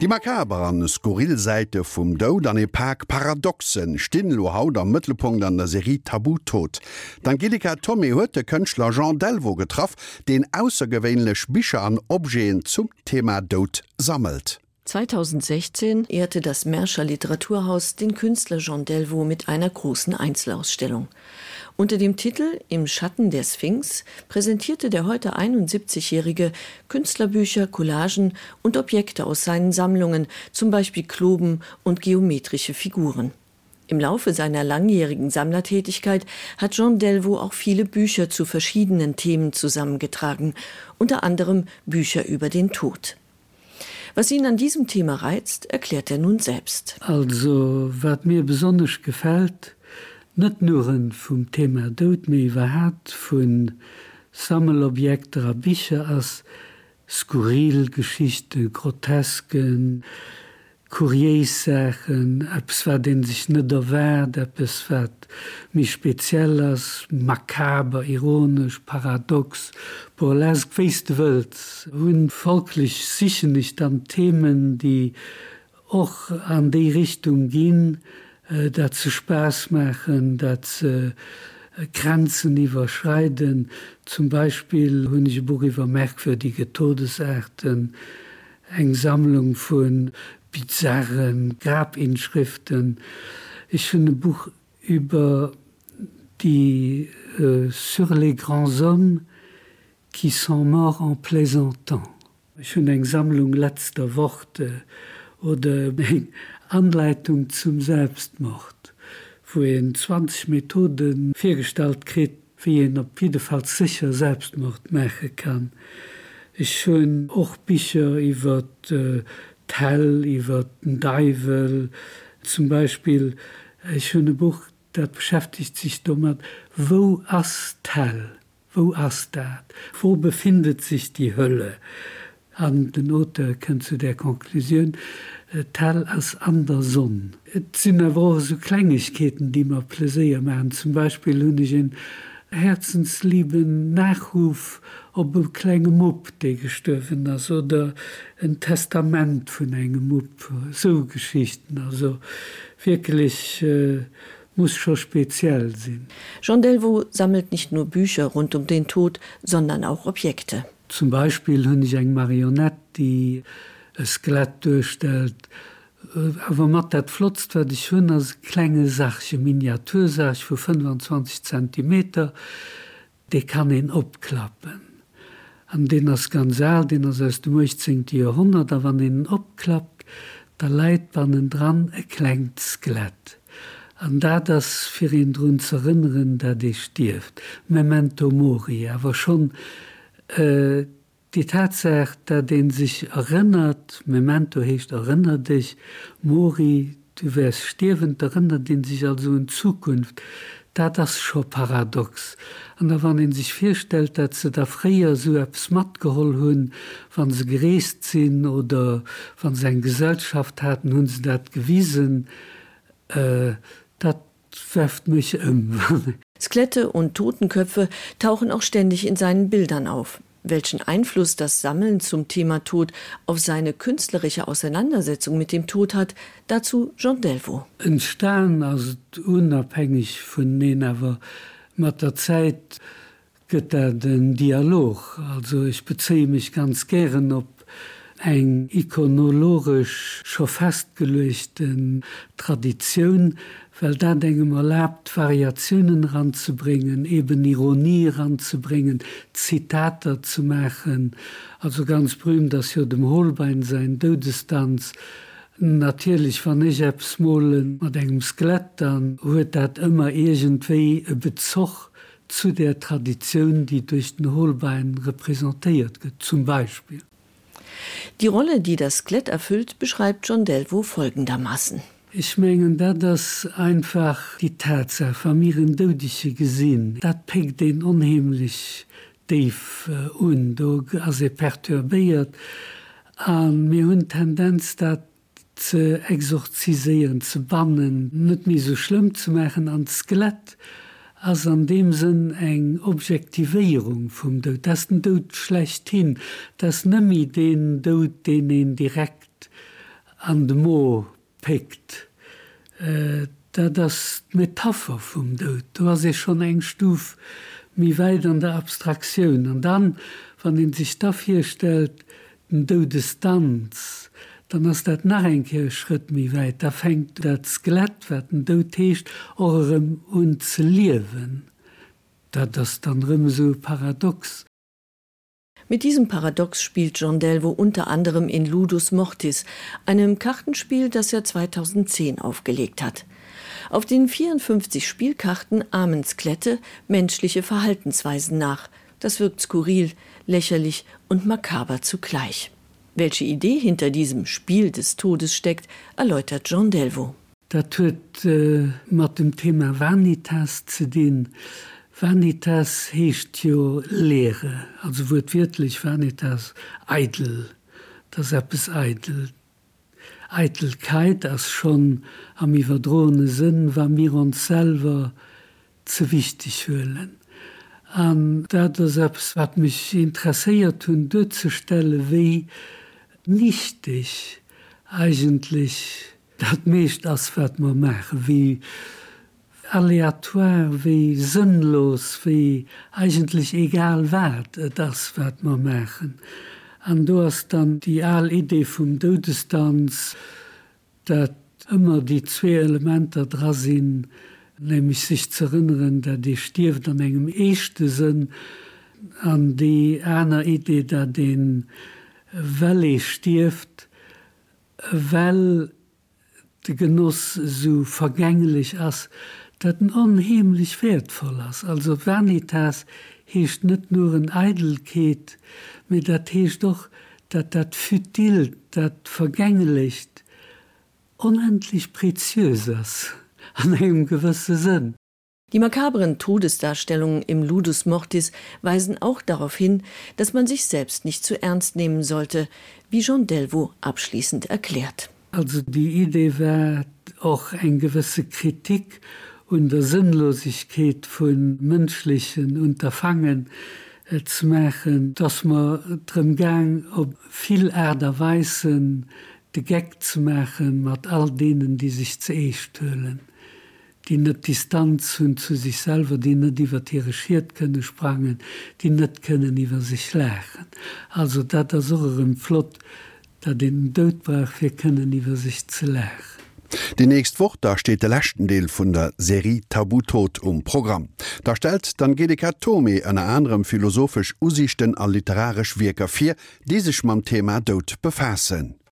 Die makaberen Skurrilseite vum Do an e Park Paradoxen Stinlo haut am Mëttelpunkt an der Serie Tabutod. D'Angelika Tommy huet de Kënchtler Jean Delvo getraff, den aussergewéinlech Bicher an Obgeen zum Thema Dod sammelt. 2016 ehrte das Märscher Literaturhaus den Künstler Jean Delvaux mit einer großen Einzelausstellung. Unter dem Titel Im Schatten der Sphinx präsentierte der heute 71-jährige Künstlerbücher, Collagen und Objekte aus seinen Sammlungen, zum Beispiel Kloben und geometrische Figuren. Im Laufe seiner langjährigen Sammlertätigkeit hat Jean Delvaux auch viele Bücher zu verschiedenen Themen zusammengetragen, unter anderem Bücher über den Tod. Was ihn an diesem Thema reizt, erklärt er nun selbst. Also wat mir besonders gefällt, net nuren vum Thema dod méi hat vun Sammelobjekte a Biche ass skurril grotesken, Kuriersächen, Apps war den sich net derwer es wat mich spezielles, makaber, ironisch, paradox, burlesk feestwelt, hun folglich sicher nicht an Themen, die och an die Richtung gehen, äh, dazu spaß machen dat äh, Grenzen überschreiten, zum Beispiel Honigburgiwer merkwürdige Todesarten, eng Sammlung von bizarren Grabinschriften. Ich finde ein Buch über die äh, sur les grands hommes qui sont morts en plaisantant. Ich finde eng Sammlung letzter Worte oder Anleitung zum Selbstmord, wo in 20 Methoden viergestalt krit, wie in op jedefall sicher Selbstmord meche kann. Ich schon och Bücher iwwer äh, Tell, iwwer den Deivel, zum Beispiel ein schöne Buch, dat beschäftigt sich dummer, wo as Tell, wo as dat, wo befindet sich die Hölle? Den Note kennst du der Konklusion äh, Tell as an der Sonne. Et sind wo so Kleinigkeiten, die man pläier machen, zum Beispiel hun ich in herzenslieben nachruf ob e kleine mupp de gestöfen as oder ein testament von engem mupp. So geschichten also wirklich äh, muss schon speziell sinn jean delvaux sammelt nicht nur bücher rund um den tod sondern auch objekte Zum Beispiel hunn ich eng Marionette, die es glatt durchstellt, Aber mat dat flotzt wat ich hunn as klenge Sachche Miniatursach vu 25 cm, de kann en opklappen. An den as Skandal, den er aus dem 18. Jahrhundert, wann den opklappt, da leit bannnen dran erklenkt klengt skelett. An da das fir ihn run zerrinneren, der dich stift, Memento mori, aber schon äh, die Tatsache, da den sich erinnert, Memento hecht erinnert dich, Mori, du wärst stirvend erinnert den sich also in Zukunft, da das schon paradox. Und da wann sich feststellt, dass sie da freier so abs matt hun, wann sie gereest sind oder von sein Gesellschaft hatten hun sie dat gewiesen, äh, dat werft mich um. Skelette und Totenköpfe tauchen auch ständig in seinen Bildern auf welchen Einfluss das Sammeln zum Thema Tod auf seine künstlerische Auseinandersetzung mit dem Tod hat, dazu Delvaux. Ein Stern also unabhängig von Nenaver mit der Zeit gibt er den Dialog. Also ich beziehe mich ganz gern ob eng ikonologisch scho festgelösten Tradition, weil da engem erlaubt Variationen ranzubringen, eben Ironie ranzubringen, Zitater zu machen, also ganz berühmt, dass hier dem Hohlbein sein Todesstanz, natürlich van ich abs smohlen mat engem Sklettern huet dat immer egentéi e Bezog zu der Tradition, die durch den Hohlbein repräsentiert wird, zum Beispiel. Die Rolle, die das Skelett erfüllt, beschreibt John Delvo folgendermaßen. Ich mengen da das einfach die Tatsache vermieren dodische gesinn, dat pegt den unheimlich Dave äh, und as er perturbiert an mir hun Tendenz dat ze exorzisieren, zu bannen, net mir so schlimm zu machen an Skelett as an dem sinn eng Objektivierung vum Do das Dod schlecht hin, das nëmi den Dod den en direkt an de Mo pekt. Äh, da das Metapher vum Dod, du war se schon eng Stuf mi weit an der Abstraktion an dann, wann den sich dafür stellt, den Dodestanz, äh, dann hast dat nach enke Schritt wie weit da fängt dat Skelett werden do techt eurem und zu liewen da das dann rum so paradox Mit diesem Paradox spielt John Delvo unter anderem in Ludus Mortis, einem Kartenspiel, das er 2010 aufgelegt hat. Auf den 54 Spielkarten Amensklette menschliche Verhaltensweisen nach. Das wirkt skurril, lächerlich und makaber zugleich. Welche Idee hinter diesem Spiel des Todes steckt, erläutert John Delvo. Da tut äh, mit dem Thema Vanitas zu den Vanitas hecht jo Lehre, also wird wirklich Vanitas eitel, das bis eitel. Eitelkeit als schon am verdrohene Sinn war mir uns selber zu wichtig fühlen. Um, da selbst hat mich interessiert und durchzustellen, wie nichtig eigentlich dat mecht as wat man mache wie aleatoire wie sinnlos wie eigentlich egal wert das wird man machen an du hast dann die allidee vom dodestans dat immer die zwei elemente dra sind nämlich sich zu erinnern da die stirft an engem echte sinn an die einer idee da den well stirft well de genuss so vergänglich as dat een onheimlich wertvoll ass also vanitas hecht net nur een eidelkeet mit dat hecht doch dat dat futil dat vergängelicht unendlich preziöses an einem gewisse sinn Die makabren Todesdarstellungen im Ludus Mortis weisen auch darauf hin, dass man sich selbst nicht zu ernst nehmen sollte, wie Jean Delvo abschließend erklärt. Also die Idee war auch ein gewisse Kritik und der Sinnlosigkeit von menschlichen Unterfangen zu machen, dass man drin gang ob viel Erderweisen de Gag zu machen mit all denen, die sich zu eh stöhlen, die net Distanz hun zu sich selber, die nicht divertiert können sprangen, die net können über sich lächen. Also dat er so im Flot, da den Dodbrach wir können über sich zu lächen. Die nächst woch da steht der lächten Deel vun der Serie Tabutod um Programm. Da stellt dann Gedeka Tome an anderem philosophisch usichten an literarisch Wirker 4, die sich mam Thema dot befassen.